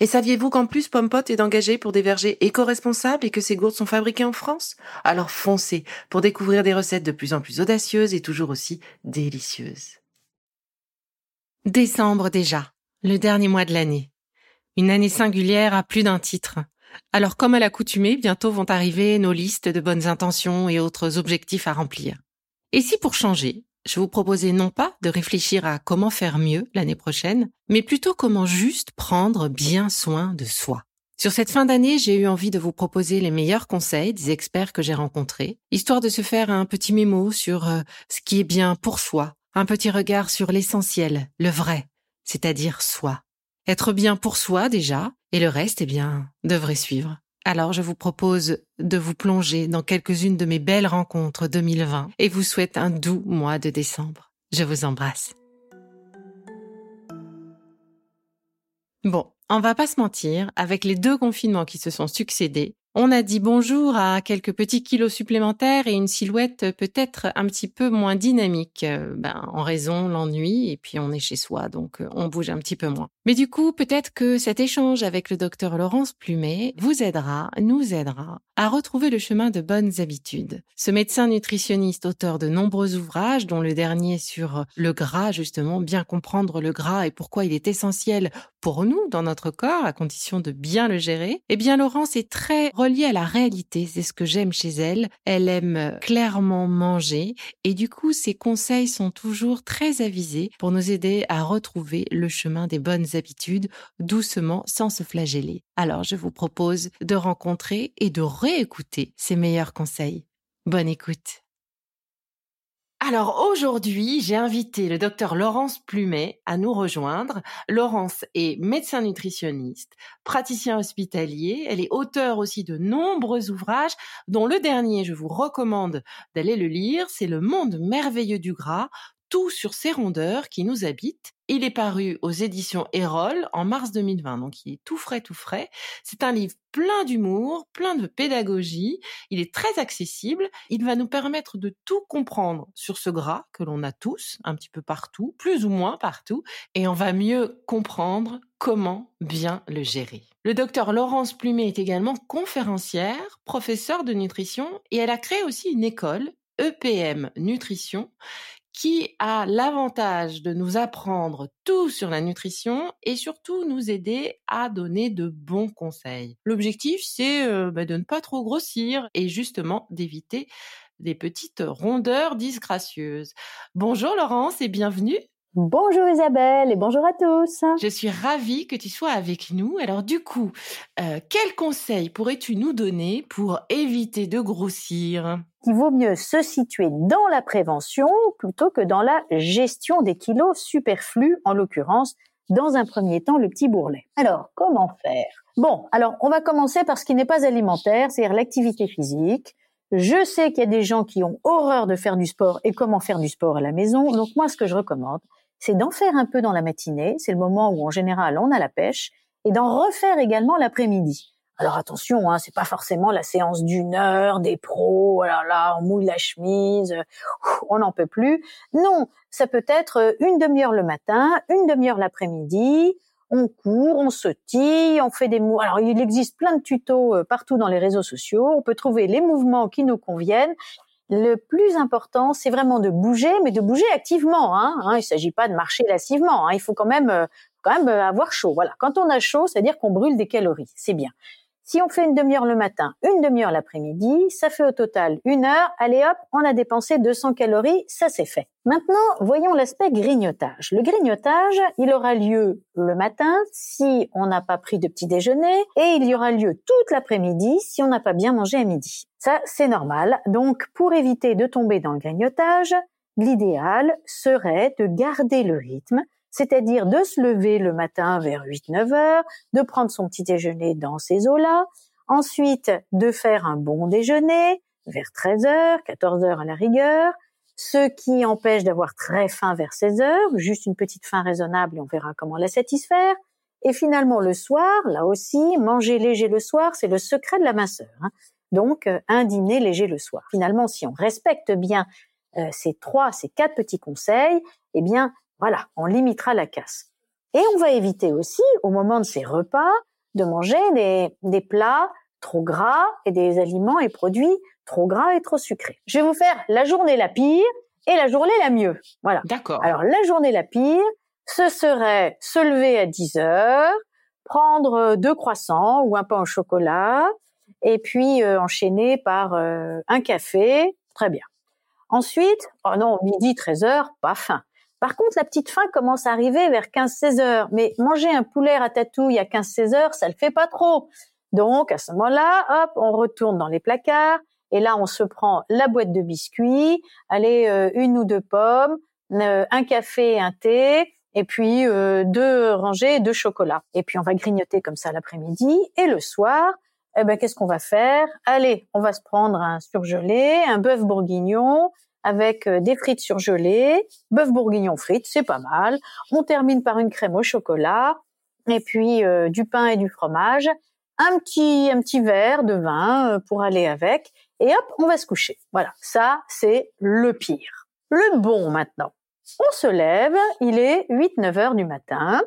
Et saviez-vous qu'en plus Pompot est engagé pour des vergers éco-responsables et que ces gourdes sont fabriquées en France? Alors foncez pour découvrir des recettes de plus en plus audacieuses et toujours aussi délicieuses. Décembre déjà, le dernier mois de l'année. Une année singulière à plus d'un titre. Alors comme à l'accoutumée, bientôt vont arriver nos listes de bonnes intentions et autres objectifs à remplir. Et si pour changer, je vous proposais non pas de réfléchir à comment faire mieux l'année prochaine, mais plutôt comment juste prendre bien soin de soi. Sur cette fin d'année, j'ai eu envie de vous proposer les meilleurs conseils des experts que j'ai rencontrés, histoire de se faire un petit mémo sur euh, ce qui est bien pour soi, un petit regard sur l'essentiel, le vrai, c'est-à-dire soi. Être bien pour soi déjà, et le reste, eh bien, devrait suivre. Alors je vous propose de vous plonger dans quelques-unes de mes belles rencontres 2020 et vous souhaite un doux mois de décembre. Je vous embrasse. Bon, on va pas se mentir, avec les deux confinements qui se sont succédés, on a dit bonjour à quelques petits kilos supplémentaires et une silhouette peut-être un petit peu moins dynamique, euh, ben, en raison l'ennui et puis on est chez soi, donc euh, on bouge un petit peu moins. Mais du coup, peut-être que cet échange avec le docteur Laurence Plumet vous aidera, nous aidera à retrouver le chemin de bonnes habitudes. Ce médecin nutritionniste, auteur de nombreux ouvrages, dont le dernier sur le gras, justement, bien comprendre le gras et pourquoi il est essentiel pour nous dans notre corps, à condition de bien le gérer, eh bien Laurence est très reliée à la réalité. C'est ce que j'aime chez elle. Elle aime clairement manger et du coup ses conseils sont toujours très avisés pour nous aider à retrouver le chemin des bonnes habitudes doucement sans se flageller. Alors je vous propose de rencontrer et de réécouter ses meilleurs conseils. Bonne écoute. Alors aujourd'hui, j'ai invité le docteur Laurence Plumet à nous rejoindre. Laurence est médecin nutritionniste, praticien hospitalier. Elle est auteure aussi de nombreux ouvrages, dont le dernier, je vous recommande d'aller le lire, c'est Le monde merveilleux du gras, tout sur ces rondeurs qui nous habitent. Il est paru aux éditions Erol en mars 2020, donc il est tout frais, tout frais. C'est un livre plein d'humour, plein de pédagogie. Il est très accessible. Il va nous permettre de tout comprendre sur ce gras que l'on a tous, un petit peu partout, plus ou moins partout, et on va mieux comprendre comment bien le gérer. Le docteur Laurence Plumet est également conférencière, professeure de nutrition, et elle a créé aussi une école, EPM Nutrition, qui a l'avantage de nous apprendre tout sur la nutrition et surtout nous aider à donner de bons conseils. L'objectif, c'est euh, bah, de ne pas trop grossir et justement d'éviter des petites rondeurs disgracieuses. Bonjour Laurence et bienvenue. Bonjour Isabelle et bonjour à tous. Je suis ravie que tu sois avec nous. Alors du coup, euh, quels conseils pourrais-tu nous donner pour éviter de grossir? Il vaut mieux se situer dans la prévention plutôt que dans la gestion des kilos superflus, en l'occurrence, dans un premier temps, le petit bourrelet. Alors, comment faire? Bon, alors on va commencer par ce qui n'est pas alimentaire, c'est-à-dire l'activité physique. Je sais qu'il y a des gens qui ont horreur de faire du sport et comment faire du sport à la maison. Donc moi, ce que je recommande, c'est d'en faire un peu dans la matinée, c'est le moment où en général on a la pêche, et d'en refaire également l'après-midi. Alors attention, hein, c'est pas forcément la séance d'une heure des pros, oh là là, on mouille la chemise, on n'en peut plus. Non, ça peut être une demi-heure le matin, une demi-heure l'après-midi. On court, on sautille, on fait des mouvements. Alors il existe plein de tutos euh, partout dans les réseaux sociaux. On peut trouver les mouvements qui nous conviennent le plus important, c'est vraiment de bouger, mais de bouger activement. Hein, hein il ne s'agit pas de marcher lassivement. Hein, il faut quand même, euh, quand même euh, avoir chaud. Voilà. Quand on a chaud, c'est-à-dire qu'on brûle des calories. C'est bien. Si on fait une demi-heure le matin, une demi-heure l'après-midi, ça fait au total une heure. Allez hop, on a dépensé 200 calories, ça c'est fait. Maintenant, voyons l'aspect grignotage. Le grignotage, il aura lieu le matin si on n'a pas pris de petit déjeuner et il y aura lieu toute l'après-midi si on n'a pas bien mangé à midi. Ça, c'est normal. Donc, pour éviter de tomber dans le grignotage, l'idéal serait de garder le rythme c'est-à-dire de se lever le matin vers 8-9 heures, de prendre son petit déjeuner dans ces eaux-là, ensuite de faire un bon déjeuner vers 13 heures, 14 heures à la rigueur, ce qui empêche d'avoir très faim vers 16 heures, juste une petite faim raisonnable et on verra comment la satisfaire. Et finalement le soir, là aussi, manger léger le soir, c'est le secret de la minceur. Hein. Donc euh, un dîner léger le soir. Finalement, si on respecte bien euh, ces trois, ces quatre petits conseils, eh bien voilà, on limitera la casse. Et on va éviter aussi, au moment de ces repas, de manger des, plats trop gras et des aliments et produits trop gras et trop sucrés. Je vais vous faire la journée la pire et la journée la mieux. Voilà. D'accord. Alors la journée la pire, ce serait se lever à 10 heures, prendre deux croissants ou un pain au chocolat, et puis euh, enchaîner par euh, un café. Très bien. Ensuite, oh non, midi, 13 heures, pas faim. Par contre, la petite faim commence à arriver vers 15-16 heures. Mais manger un poulet ratatouille à 15-16 heures, ça le fait pas trop. Donc, à ce moment-là, hop, on retourne dans les placards. Et là, on se prend la boîte de biscuits, allez, euh, une ou deux pommes, euh, un café, un thé, et puis euh, deux rangées de chocolat. Et puis on va grignoter comme ça l'après-midi. Et le soir, eh ben, qu'est-ce qu'on va faire? Allez, on va se prendre un surgelé, un bœuf bourguignon, avec euh, des frites surgelées, bœuf bourguignon frites, c'est pas mal. On termine par une crème au chocolat et puis euh, du pain et du fromage, un petit un petit verre de vin euh, pour aller avec et hop, on va se coucher. Voilà, ça c'est le pire. Le bon maintenant. On se lève, il est 8-9 heures du matin.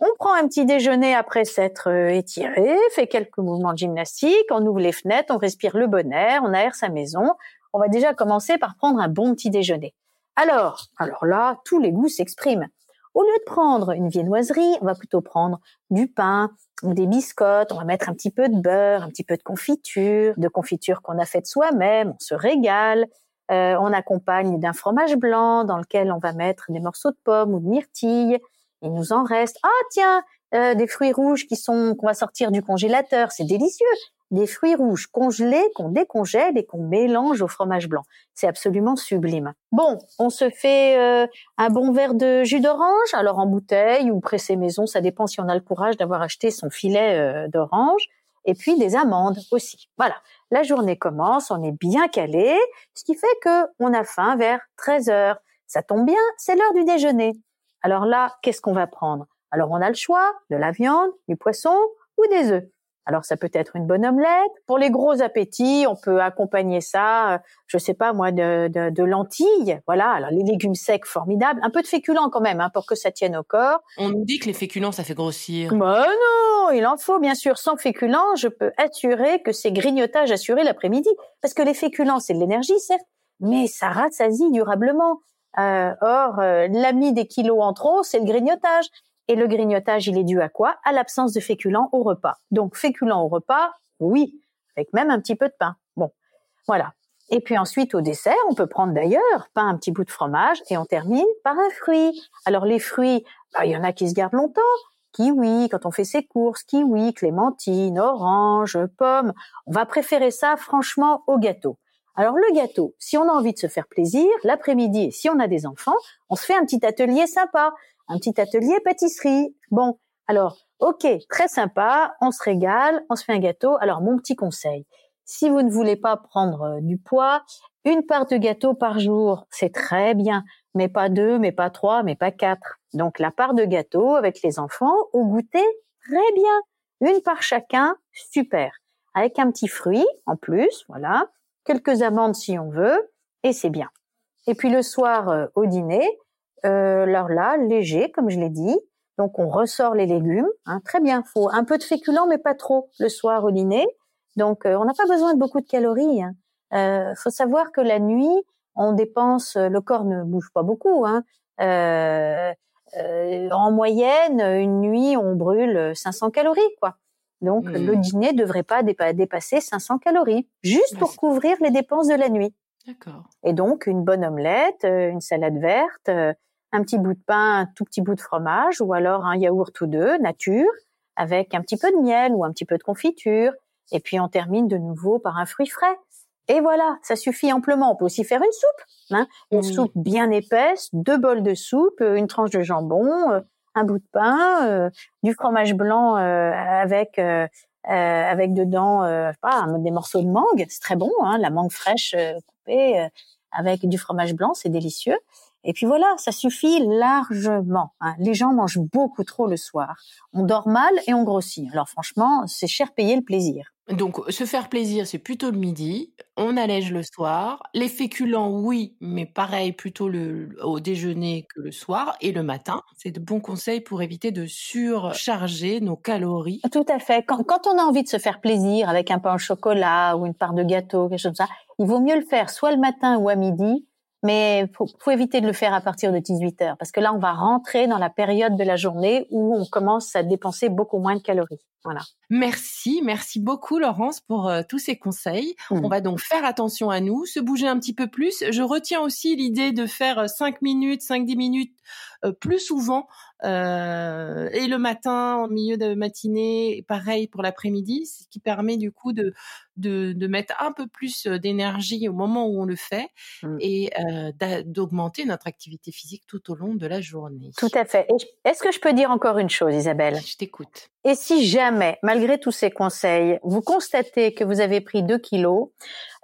On prend un petit déjeuner après s'être étiré, fait quelques mouvements de gymnastique, on ouvre les fenêtres, on respire le bon air, on aère sa maison, on va déjà commencer par prendre un bon petit déjeuner. Alors, alors là, tous les goûts s'expriment. Au lieu de prendre une viennoiserie, on va plutôt prendre du pain ou des biscottes, on va mettre un petit peu de beurre, un petit peu de confiture, de confiture qu'on a faite soi-même, on se régale. Euh, on accompagne d'un fromage blanc dans lequel on va mettre des morceaux de pommes ou de myrtilles. Il nous en reste. Ah tiens, euh, des fruits rouges qui sont qu'on va sortir du congélateur, c'est délicieux des fruits rouges congelés qu'on décongèle et qu'on mélange au fromage blanc. C'est absolument sublime. Bon, on se fait euh, un bon verre de jus d'orange, alors en bouteille ou pressé maison, ça dépend si on a le courage d'avoir acheté son filet euh, d'orange. Et puis des amandes aussi. Voilà. La journée commence, on est bien calé, ce qui fait que on a faim vers 13 heures. Ça tombe bien, c'est l'heure du déjeuner. Alors là, qu'est-ce qu'on va prendre? Alors on a le choix de la viande, du poisson ou des œufs. Alors ça peut être une bonne omelette. Pour les gros appétits, on peut accompagner ça, euh, je sais pas moi, de, de, lentilles. Voilà. Alors les légumes secs, formidables. Un peu de féculents quand même, hein, pour que ça tienne au corps. On nous dit que les féculents, ça fait grossir. Bah non, il en faut bien sûr. Sans féculents, je peux assurer que c'est grignotage assuré l'après-midi, parce que les féculents, c'est de l'énergie certes, mais ça rassasie durablement. Euh, or, euh, l'ami des kilos en trop, c'est le grignotage. Et le grignotage, il est dû à quoi? À l'absence de féculents au repas. Donc féculents au repas, oui, avec même un petit peu de pain. Bon, voilà. Et puis ensuite, au dessert, on peut prendre d'ailleurs pas un petit bout de fromage et on termine par un fruit. Alors les fruits, bah, il y en a qui se gardent longtemps. Kiwi, quand on fait ses courses, kiwi, clémentine, orange, pomme. On va préférer ça franchement au gâteau. Alors le gâteau, si on a envie de se faire plaisir, l'après-midi, si on a des enfants, on se fait un petit atelier sympa un petit atelier pâtisserie. Bon, alors, ok, très sympa, on se régale, on se fait un gâteau. Alors, mon petit conseil, si vous ne voulez pas prendre euh, du poids, une part de gâteau par jour, c'est très bien, mais pas deux, mais pas trois, mais pas quatre. Donc, la part de gâteau avec les enfants au goûter, très bien. Une part chacun, super. Avec un petit fruit en plus, voilà. Quelques amandes si on veut, et c'est bien. Et puis le soir euh, au dîner, euh, alors là, léger, comme je l'ai dit. Donc on ressort les légumes, hein, très bien. Faut un peu de féculents, mais pas trop le soir au dîner. Donc euh, on n'a pas besoin de beaucoup de calories. Hein. Euh, faut savoir que la nuit, on dépense, le corps ne bouge pas beaucoup. Hein. Euh, en moyenne, une nuit, on brûle 500 calories, quoi. Donc, Mmh. le dîner devrait pas dépa- dépasser 500 calories, juste pour couvrir les dépenses de la nuit. D'accord. Et donc, une bonne omelette, euh, une salade verte, euh, un petit bout de pain, un tout petit bout de fromage, ou alors un yaourt ou deux, nature, avec un petit peu de miel ou un petit peu de confiture. Et puis, on termine de nouveau par un fruit frais. Et voilà, ça suffit amplement. On peut aussi faire une soupe, hein, une soupe bien épaisse, deux bols de soupe, euh, une tranche de jambon, euh, un bout de pain, euh, du fromage blanc euh, avec euh, avec dedans euh, pas, des morceaux de mangue, c'est très bon, hein, la mangue fraîche coupée euh, avec du fromage blanc, c'est délicieux. Et puis voilà, ça suffit largement. hein. Les gens mangent beaucoup trop le soir. On dort mal et on grossit. Alors franchement, c'est cher payer le plaisir. Donc, se faire plaisir, c'est plutôt le midi. On allège le soir. Les féculents, oui, mais pareil, plutôt le, au déjeuner que le soir et le matin. C'est de bons conseils pour éviter de surcharger nos calories. Tout à fait. Quand, quand on a envie de se faire plaisir avec un pain au chocolat ou une part de gâteau, quelque chose comme ça, il vaut mieux le faire soit le matin ou à midi, mais faut, éviter de le faire à partir de 18 heures parce que là, on va rentrer dans la période de la journée où on commence à dépenser beaucoup moins de calories. Voilà. Merci, merci beaucoup Laurence pour euh, tous ces conseils. Mhm. On va donc faire attention à nous, se bouger un petit peu plus. Je retiens aussi l'idée de faire 5 minutes, 5-10 minutes euh, plus souvent, euh, et le matin, en milieu de matinée, pareil pour l'après-midi, ce qui permet du coup de, de, de mettre un peu plus euh, d'énergie au moment où on le fait Mhm. et euh, d'a- d'augmenter notre activité physique tout au long de la journée. Tout à fait. Est-ce que je peux dire encore une chose, Isabelle? Je t'écoute. Et si jamais, malgré tous ces conseils, vous constatez que vous avez pris 2 kilos,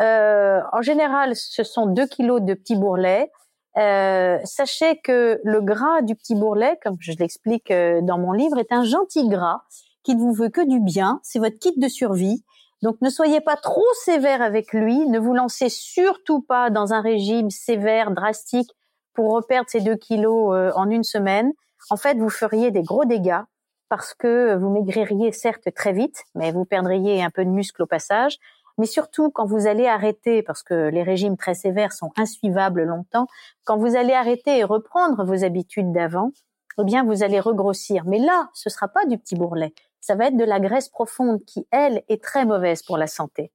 euh, en général, ce sont 2 kilos de petits bourrelets. Euh, sachez que le gras du petit bourrelet, comme je l'explique euh, dans mon livre, est un gentil gras qui ne vous veut que du bien. C'est votre kit de survie. Donc ne soyez pas trop sévère avec lui. Ne vous lancez surtout pas dans un régime sévère, drastique, pour reperdre ces 2 kilos euh, en une semaine. En fait, vous feriez des gros dégâts parce que vous maigririez certes très vite, mais vous perdriez un peu de muscle au passage. Mais surtout, quand vous allez arrêter, parce que les régimes très sévères sont insuivables longtemps, quand vous allez arrêter et reprendre vos habitudes d'avant, eh bien, vous allez regrossir. Mais là, ce sera pas du petit bourrelet. Ça va être de la graisse profonde qui, elle, est très mauvaise pour la santé.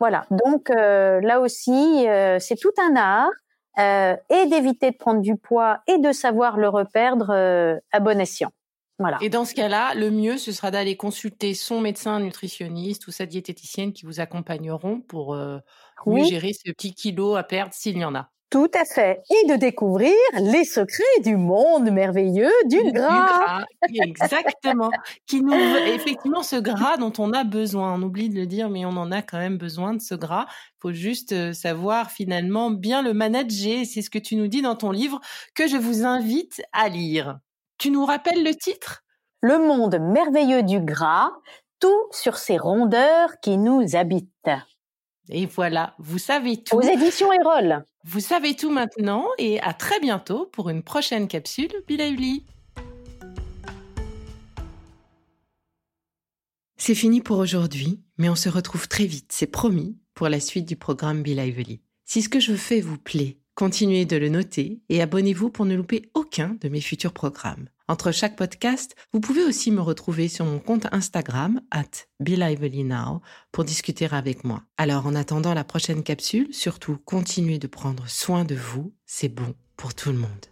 Voilà. Donc, euh, là aussi, euh, c'est tout un art. Euh, et d'éviter de prendre du poids et de savoir le reperdre euh, à bon escient. Voilà. Et dans ce cas-là, le mieux, ce sera d'aller consulter son médecin nutritionniste ou sa diététicienne qui vous accompagneront pour euh, mieux gérer ce petit kilo à perdre s'il y en a. Tout à fait. Et de découvrir les secrets du monde merveilleux du, Du gras. exactement. qui nous, effectivement, ce gras dont on a besoin. On oublie de le dire, mais on en a quand même besoin de ce gras. Il faut juste euh, savoir finalement bien le manager. C'est ce que tu nous dis dans ton livre que je vous invite à lire. Tu nous rappelles le titre? Le monde merveilleux du gras, tout sur ces rondeurs qui nous habitent. Et voilà, vous savez tout. Aux éditions Erol. Vous savez tout maintenant et à très bientôt pour une prochaine capsule Bilauli. C'est fini pour aujourd'hui, mais on se retrouve très vite, c'est promis, pour la suite du programme Be Lively. Si ce que je fais vous plaît, continuez de le noter et abonnez-vous pour ne louper aucun de mes futurs programmes. Entre chaque podcast, vous pouvez aussi me retrouver sur mon compte Instagram, at BeLivelyNow, pour discuter avec moi. Alors en attendant la prochaine capsule, surtout continuez de prendre soin de vous, c'est bon pour tout le monde.